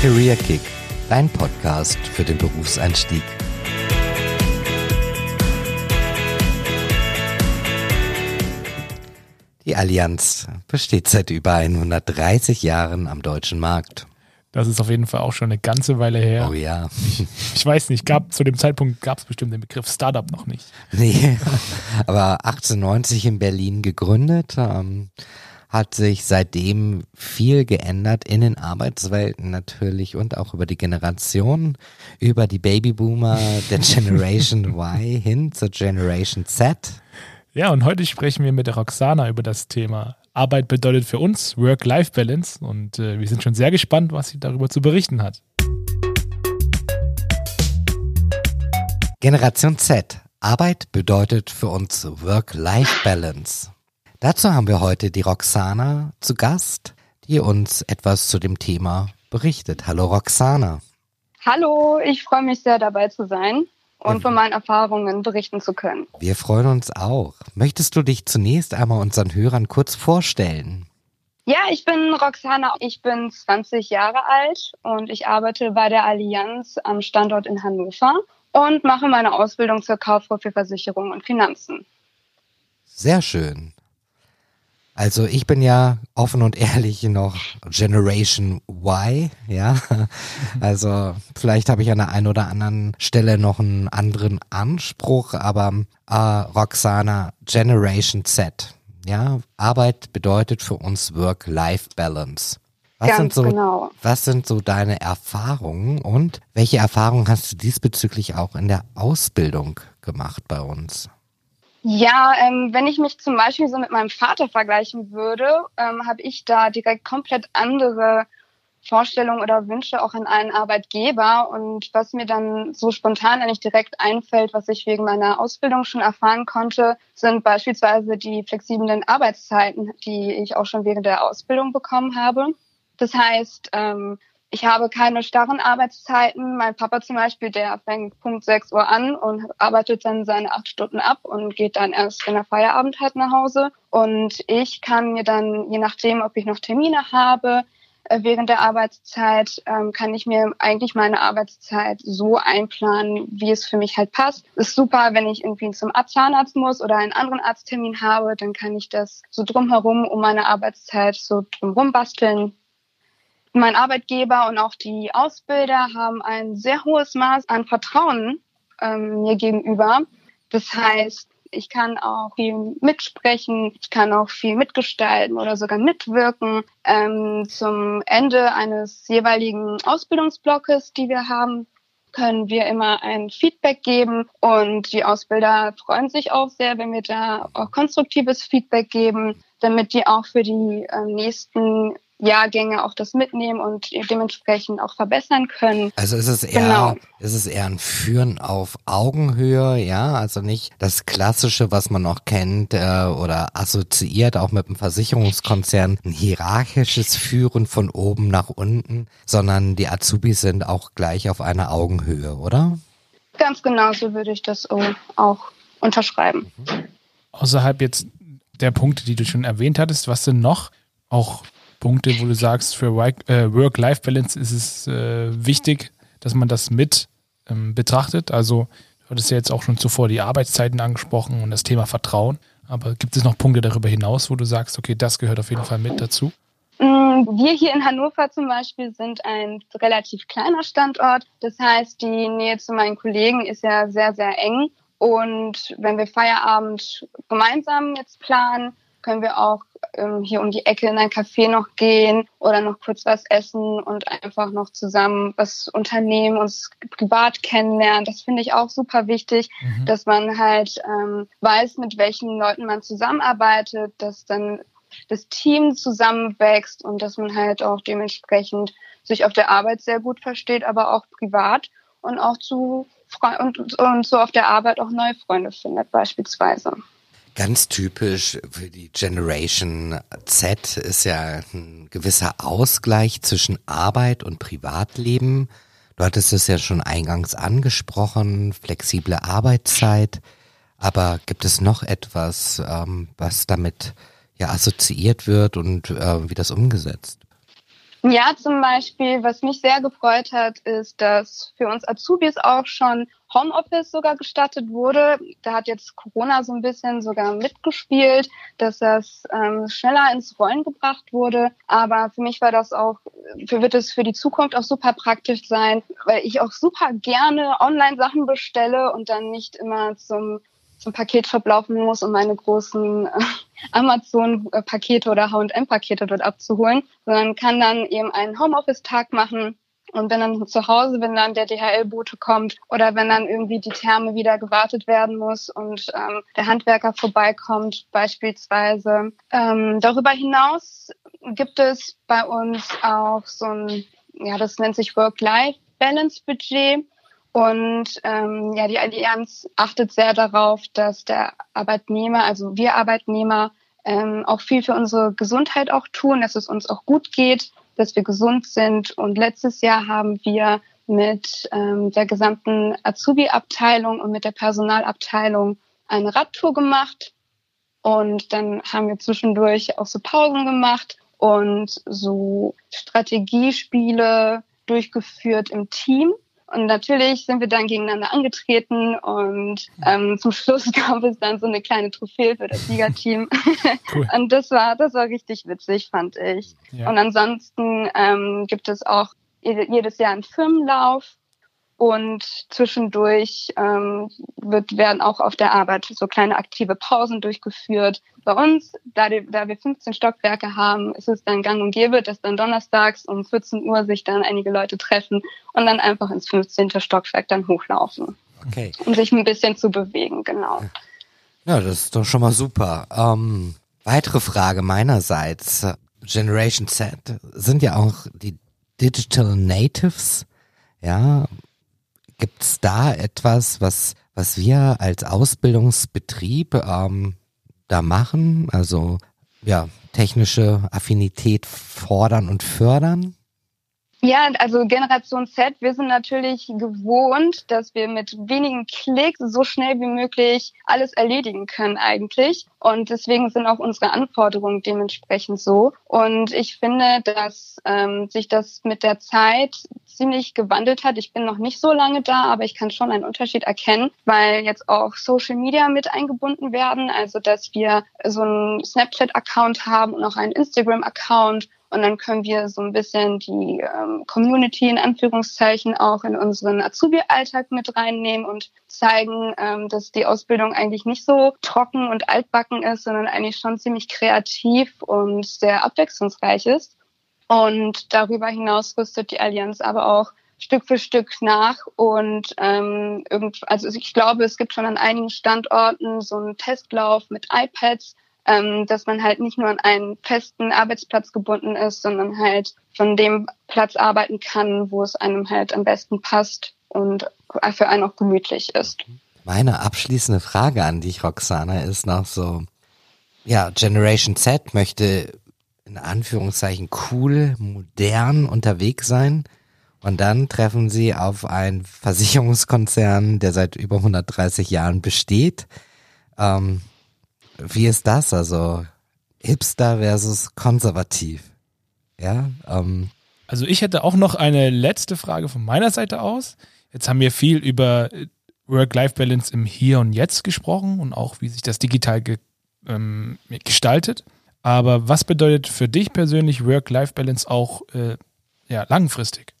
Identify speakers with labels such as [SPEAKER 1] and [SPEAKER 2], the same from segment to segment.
[SPEAKER 1] Career Kick, dein Podcast für den Berufseinstieg. Die Allianz besteht seit über 130 Jahren am deutschen Markt.
[SPEAKER 2] Das ist auf jeden Fall auch schon eine ganze Weile her.
[SPEAKER 1] Oh ja.
[SPEAKER 2] Ich weiß nicht, gab zu dem Zeitpunkt gab es bestimmt den Begriff Startup noch nicht.
[SPEAKER 1] Nee, aber 1890 in Berlin gegründet, ähm, hat sich seitdem viel geändert in den Arbeitswelten natürlich und auch über die Generationen, über die Babyboomer der Generation Y hin zur Generation Z.
[SPEAKER 2] Ja, und heute sprechen wir mit der Roxana über das Thema Arbeit bedeutet für uns Work-Life-Balance und äh, wir sind schon sehr gespannt, was sie darüber zu berichten hat.
[SPEAKER 1] Generation Z. Arbeit bedeutet für uns Work-Life-Balance. Dazu haben wir heute die Roxana zu Gast, die uns etwas zu dem Thema berichtet. Hallo Roxana.
[SPEAKER 3] Hallo, ich freue mich sehr dabei zu sein und von meinen Erfahrungen berichten zu können.
[SPEAKER 1] Wir freuen uns auch. Möchtest du dich zunächst einmal unseren Hörern kurz vorstellen?
[SPEAKER 3] Ja, ich bin Roxana, ich bin 20 Jahre alt und ich arbeite bei der Allianz am Standort in Hannover und mache meine Ausbildung zur Kauffrau für Versicherung und Finanzen.
[SPEAKER 1] Sehr schön. Also ich bin ja offen und ehrlich noch Generation Y, ja. Also vielleicht habe ich an der einen oder anderen Stelle noch einen anderen Anspruch, aber äh, Roxana Generation Z, ja. Arbeit bedeutet für uns Work-Life-Balance. Was
[SPEAKER 3] Ganz
[SPEAKER 1] sind so,
[SPEAKER 3] genau.
[SPEAKER 1] was sind so deine Erfahrungen und welche Erfahrungen hast du diesbezüglich auch in der Ausbildung gemacht bei uns?
[SPEAKER 3] Ja, ähm, wenn ich mich zum Beispiel so mit meinem Vater vergleichen würde, ähm, habe ich da direkt komplett andere Vorstellungen oder Wünsche auch an einen Arbeitgeber. Und was mir dann so spontan eigentlich direkt einfällt, was ich wegen meiner Ausbildung schon erfahren konnte, sind beispielsweise die flexiblen Arbeitszeiten, die ich auch schon während der Ausbildung bekommen habe. Das heißt, ähm, ich habe keine starren Arbeitszeiten. Mein Papa zum Beispiel, der fängt Punkt 6 Uhr an und arbeitet dann seine acht Stunden ab und geht dann erst, wenn er Feierabend hat, nach Hause. Und ich kann mir dann, je nachdem, ob ich noch Termine habe, äh, während der Arbeitszeit ähm, kann ich mir eigentlich meine Arbeitszeit so einplanen, wie es für mich halt passt. Ist super, wenn ich irgendwie zum Zahnarzt muss oder einen anderen Arzttermin habe, dann kann ich das so drumherum um meine Arbeitszeit so drumherum basteln. Mein Arbeitgeber und auch die Ausbilder haben ein sehr hohes Maß an Vertrauen ähm, mir gegenüber. Das heißt, ich kann auch viel mitsprechen, ich kann auch viel mitgestalten oder sogar mitwirken. Ähm, zum Ende eines jeweiligen Ausbildungsblocks, die wir haben, können wir immer ein Feedback geben und die Ausbilder freuen sich auch sehr, wenn wir da auch konstruktives Feedback geben, damit die auch für die äh, nächsten Jahrgänge auch das mitnehmen und dementsprechend auch verbessern können.
[SPEAKER 1] Also ist es eher,
[SPEAKER 3] Genau.
[SPEAKER 1] ist es eher ein Führen auf Augenhöhe, ja, also nicht das Klassische, was man noch kennt äh, oder assoziiert, auch mit dem Versicherungskonzern, ein hierarchisches Führen von oben nach unten, sondern die Azubis sind auch gleich auf einer Augenhöhe, oder?
[SPEAKER 3] Ganz genau so würde ich das auch unterschreiben.
[SPEAKER 2] Außerhalb jetzt der Punkte, die du schon erwähnt hattest, was sind noch auch Punkte, wo du sagst, für äh, Work-Life-Balance ist es äh, wichtig, dass man das mit ähm, betrachtet. Also du hattest ja jetzt auch schon zuvor die Arbeitszeiten angesprochen und das Thema Vertrauen. Aber gibt es noch Punkte darüber hinaus, wo du sagst, okay, das gehört auf jeden Fall mit dazu?
[SPEAKER 3] Mm, Wir hier in Hannover zum Beispiel sind ein relativ kleiner Standort. Das heißt, die Nähe zu meinen Kollegen ist ja sehr, sehr eng. Und wenn wir Feierabend gemeinsam jetzt planen, können wir auch ähm, hier um die Ecke in ein Café noch gehen oder noch kurz was essen und einfach noch zusammen was unternehmen, uns privat kennenlernen. Das finde ich auch super wichtig, dass man halt ähm, weiß, mit welchen Leuten man zusammenarbeitet, dass dann das Team zusammenwächst und dass man halt auch dementsprechend sich auf der Arbeit sehr gut versteht, aber auch privat und auch zu Fre und, und so auf der Arbeit auch neue Freunde findet beispielsweise.
[SPEAKER 1] Ganz typisch für die Generation Z ist ja ein gewisser Ausgleich zwischen Arbeit und Privatleben. Du hattest es ja schon eingangs angesprochen, flexible Arbeitszeit. Aber gibt es noch etwas, ähm, was damit ja assoziiert wird und äh, wie das umgesetzt?
[SPEAKER 3] Ja, zum Beispiel, was mich sehr gefreut hat, ist, dass für uns Azubis auch schon Homeoffice sogar gestattet wurde. Da hat jetzt Corona so ein bisschen sogar mitgespielt, dass das ähm, schneller ins Rollen gebracht wurde. Aber für mich war das auch, für, wird es für die Zukunft auch super praktisch sein, weil ich auch super gerne Online-Sachen bestelle und dann nicht immer zum zum Paket verblaufen muss, um meine großen äh, Amazon-Pakete oder H&M-Pakete dort abzuholen, sondern kann dann eben einen Homeoffice-Tag machen und wenn dann zu Hause, wenn dann der DHL-Bote kommt oder wenn dann irgendwie die Therme wieder gewartet werden muss und ähm, der Handwerker vorbeikommt beispielsweise. Ähm, darüber hinaus gibt es bei uns auch so ein, ja, das nennt sich Work-Life-Balance-Budget. Und ähm, ja, die Allianz achtet sehr darauf, dass der Arbeitnehmer, also wir Arbeitnehmer, ähm, auch viel für unsere Gesundheit auch tun, dass es uns auch gut geht, dass wir gesund sind. Und letztes Jahr haben wir mit ähm, der gesamten Azubi-Abteilung und mit der Personalabteilung eine Radtour gemacht. Und dann haben wir zwischendurch auch so Pausen gemacht und so Strategiespiele durchgeführt im Team. Und natürlich sind wir dann gegeneinander angetreten und ähm, zum Schluss gab es dann so eine kleine Trophäe für das Siegerteam. Cool. und das war, das war richtig witzig, fand ich. Ja. Und ansonsten ähm, gibt es auch jedes Jahr einen Firmenlauf und zwischendurch ähm, wird, werden auch auf der Arbeit so kleine aktive Pausen durchgeführt. Bei uns, da, die, da wir 15 Stockwerke haben, ist es dann gang und gäbe, dass dann donnerstags um 14 Uhr sich dann einige Leute treffen und dann einfach ins 15. Stockwerk dann hochlaufen. Okay. Um sich ein bisschen zu bewegen, genau.
[SPEAKER 1] Ja, das ist doch schon mal super. Ähm, weitere Frage meinerseits. Generation Z sind ja auch die Digital Natives. Ja, Gibt es da etwas, was, was wir als Ausbildungsbetrieb ähm, da machen? Also ja, technische Affinität fordern und fördern?
[SPEAKER 3] Ja, also Generation Z, wir sind natürlich gewohnt, dass wir mit wenigen Klicks so schnell wie möglich alles erledigen können eigentlich. Und deswegen sind auch unsere Anforderungen dementsprechend so. Und ich finde, dass ähm, sich das mit der Zeit ziemlich gewandelt hat. Ich bin noch nicht so lange da, aber ich kann schon einen Unterschied erkennen, weil jetzt auch Social Media mit eingebunden werden. Also dass wir so einen Snapchat-Account haben und auch einen Instagram-Account und dann können wir so ein bisschen die ähm, Community in Anführungszeichen auch in unseren Azubi-Alltag mit reinnehmen und zeigen, ähm, dass die Ausbildung eigentlich nicht so trocken und altbacken ist, sondern eigentlich schon ziemlich kreativ und sehr abwechslungsreich ist. Und darüber hinaus rüstet die Allianz aber auch Stück für Stück nach und ähm, irgend, also ich glaube, es gibt schon an einigen Standorten so einen Testlauf mit iPads, ähm, dass man halt nicht nur an einen festen Arbeitsplatz gebunden ist, sondern halt von dem Platz arbeiten kann, wo es einem halt am besten passt und für einen auch gemütlich ist.
[SPEAKER 1] Meine abschließende Frage an dich, Roxana, ist noch so, ja, Generation Z möchte in Anführungszeichen cool, modern unterwegs sein. Und dann treffen sie auf einen Versicherungskonzern, der seit über 130 Jahren besteht. Ähm, wie ist das? Also Hipster versus konservativ. Ja. Ähm.
[SPEAKER 2] Also ich hätte auch noch eine letzte Frage von meiner Seite aus. Jetzt haben wir viel über Work-Life-Balance im Hier und Jetzt gesprochen und auch wie sich das digital ge ähm, gestaltet. Aber was bedeutet für dich persönlich Work-Life-Balance auch äh, ja, langfristig?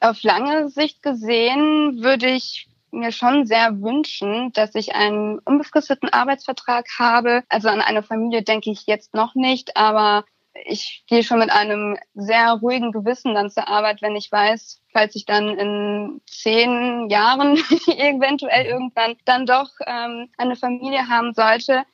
[SPEAKER 3] Auf lange Sicht gesehen würde ich mir schon sehr wünschen, dass ich einen unbefristeten Arbeitsvertrag habe. Also an eine Familie denke ich jetzt noch nicht, aber ich gehe schon mit einem sehr ruhigen Gewissen dann zur Arbeit, wenn ich weiß, falls ich dann in zehn Jahren eventuell irgendwann dann doch ähm, eine Familie haben sollte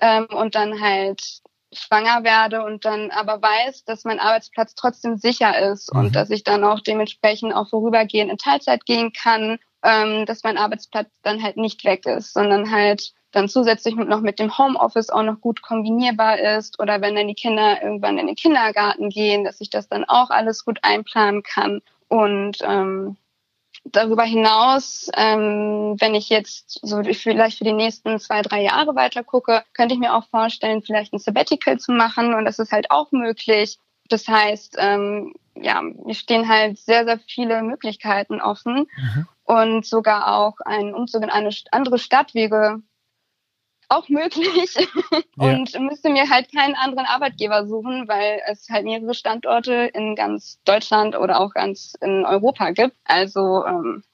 [SPEAKER 3] ähm, und dann halt schwanger werde und dann aber weiß, dass mein Arbeitsplatz trotzdem sicher ist mhm. und dass ich dann auch dementsprechend auch vorübergehend in Teilzeit gehen kann ähm, dass mein Arbeitsplatz dann halt nicht weg ist, sondern halt dann zusätzlich noch mit dem Homeoffice auch noch gut kombinierbar ist oder wenn dann die Kinder irgendwann in den Kindergarten gehen, dass ich das dann auch alles gut einplanen kann. Und ähm, darüber hinaus, ähm, wenn ich jetzt so vielleicht für die nächsten zwei, drei Jahre weiter gucke, könnte ich mir auch vorstellen, vielleicht ein Sabbatical zu machen und das ist halt auch möglich Das heißt, ähm, ja, mir stehen halt sehr, sehr viele Möglichkeiten offen mhm. Und sogar auch ein Umzug in eine andere Stadt wäre auch möglich und ja. müsste mir halt keinen anderen Arbeitgeber suchen, weil es halt mehrere Standorte in ganz Deutschland oder auch ganz in Europa gibt. Also ähm,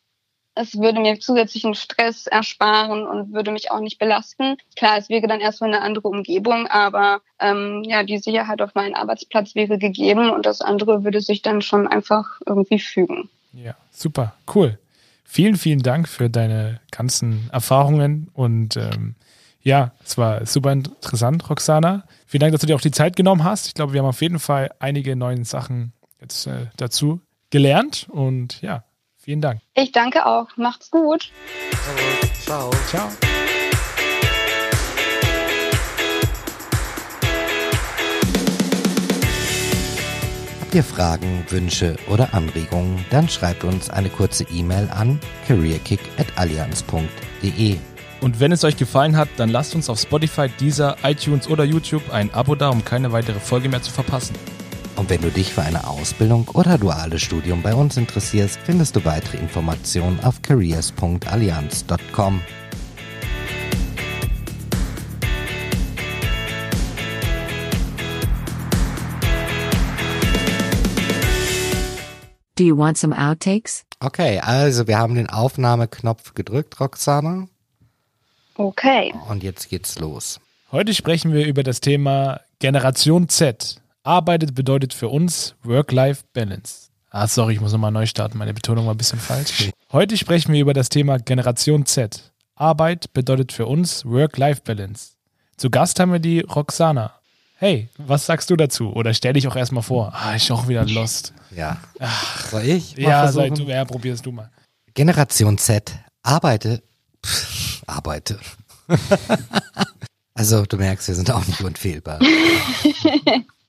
[SPEAKER 3] es würde mir zusätzlichen Stress ersparen und würde mich auch nicht belasten. Klar, es wäre dann erstmal eine andere Umgebung, aber ähm, ja, die Sicherheit auf meinen Arbeitsplatz wäre gegeben und das andere würde sich dann schon einfach irgendwie fügen.
[SPEAKER 2] Ja, super, cool. Vielen, vielen Dank für deine ganzen Erfahrungen und ähm, ja, es war super interessant, Roxana. Vielen Dank, dass du dir auch die Zeit genommen hast. Ich glaube, wir haben auf jeden Fall einige neue Sachen jetzt äh, dazu gelernt und ja, Vielen Dank.
[SPEAKER 3] Ich danke auch. Macht's gut.
[SPEAKER 1] Ciao. Ciao. Ihr Fragen, Wünsche oder Anregungen, dann schreibt uns eine kurze E-Mail an careerkick.allianz.de.
[SPEAKER 2] Und wenn es euch gefallen hat, dann lasst uns auf Spotify, Deezer, iTunes oder YouTube ein Abo da, um keine weitere Folge mehr zu verpassen.
[SPEAKER 1] Und wenn du dich für eine Ausbildung oder duales Studium bei uns interessierst, findest du weitere Informationen auf careers.allianz.com.
[SPEAKER 4] Do you want some outtakes?
[SPEAKER 1] Okay, also wir haben den Aufnahmeknopf gedrückt, Roxana.
[SPEAKER 3] Okay.
[SPEAKER 1] Und jetzt geht's los.
[SPEAKER 2] Heute sprechen wir über das Thema Generation Z. Arbeitet bedeutet für uns Work-Life-Balance. Ah, sorry, ich muss nochmal neu starten. Meine Betonung war ein bisschen falsch. Heute sprechen wir über das Thema Generation Z. Arbeit bedeutet für uns Work-Life-Balance. Zu Gast haben wir die Roxana. Hey, was sagst du dazu? Oder stell dich auch erstmal vor. Ah, ich auch wieder lost.
[SPEAKER 1] Ja. Ach. Soll ich?
[SPEAKER 2] Ja, sei du, ja, probierst du mal.
[SPEAKER 1] Generation Z. Arbeite. Pff, arbeite. also, du merkst, wir sind auch nicht unfehlbar.